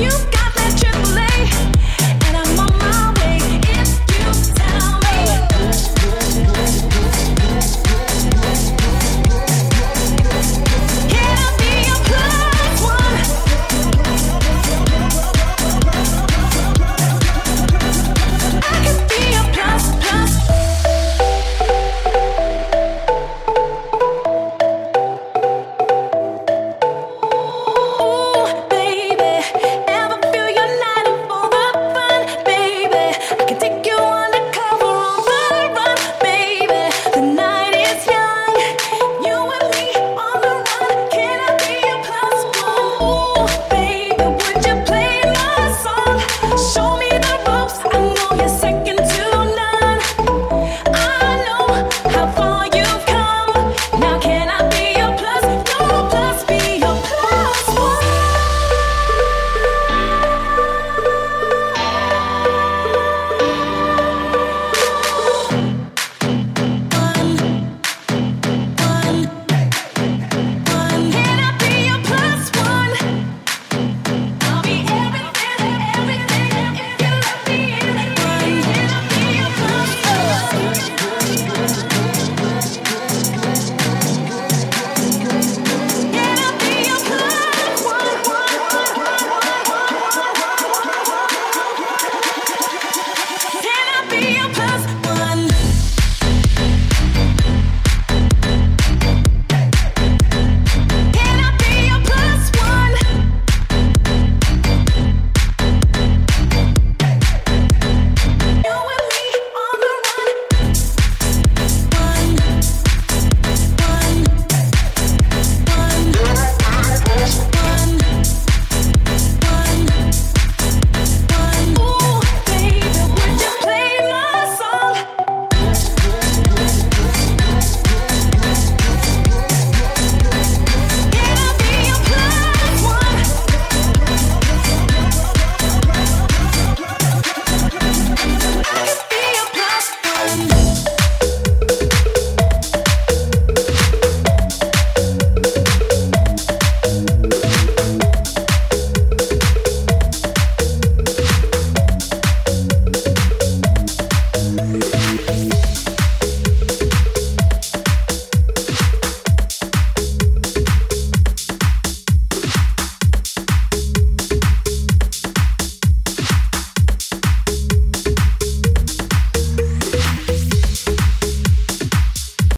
you got